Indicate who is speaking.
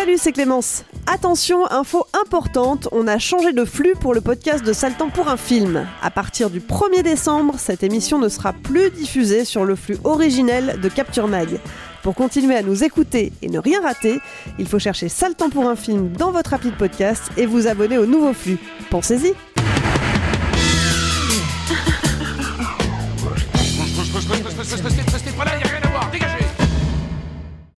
Speaker 1: Salut, c'est Clémence. Attention, info importante, on a changé de flux pour le podcast de Saltan pour un film. À partir du 1er décembre, cette émission ne sera plus diffusée sur le flux originel de Capture Mag. Pour continuer à nous écouter et ne rien rater, il faut chercher Saltan pour un film dans votre appli de podcast et vous abonner au nouveau flux. Pensez-y.